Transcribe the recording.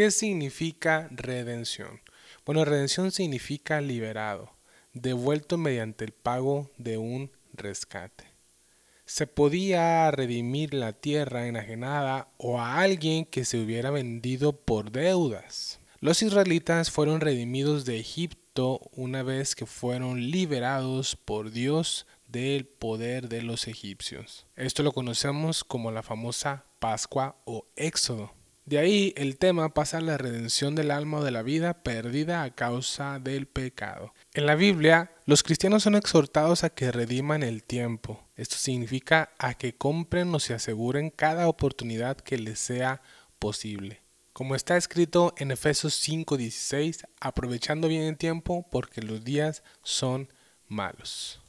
¿Qué significa redención? Bueno, redención significa liberado, devuelto mediante el pago de un rescate. Se podía redimir la tierra enajenada o a alguien que se hubiera vendido por deudas. Los israelitas fueron redimidos de Egipto una vez que fueron liberados por Dios del poder de los egipcios. Esto lo conocemos como la famosa Pascua o Éxodo. De ahí el tema pasa a la redención del alma o de la vida perdida a causa del pecado. En la Biblia, los cristianos son exhortados a que rediman el tiempo. Esto significa a que compren o se aseguren cada oportunidad que les sea posible. Como está escrito en Efesios 5:16, aprovechando bien el tiempo porque los días son malos.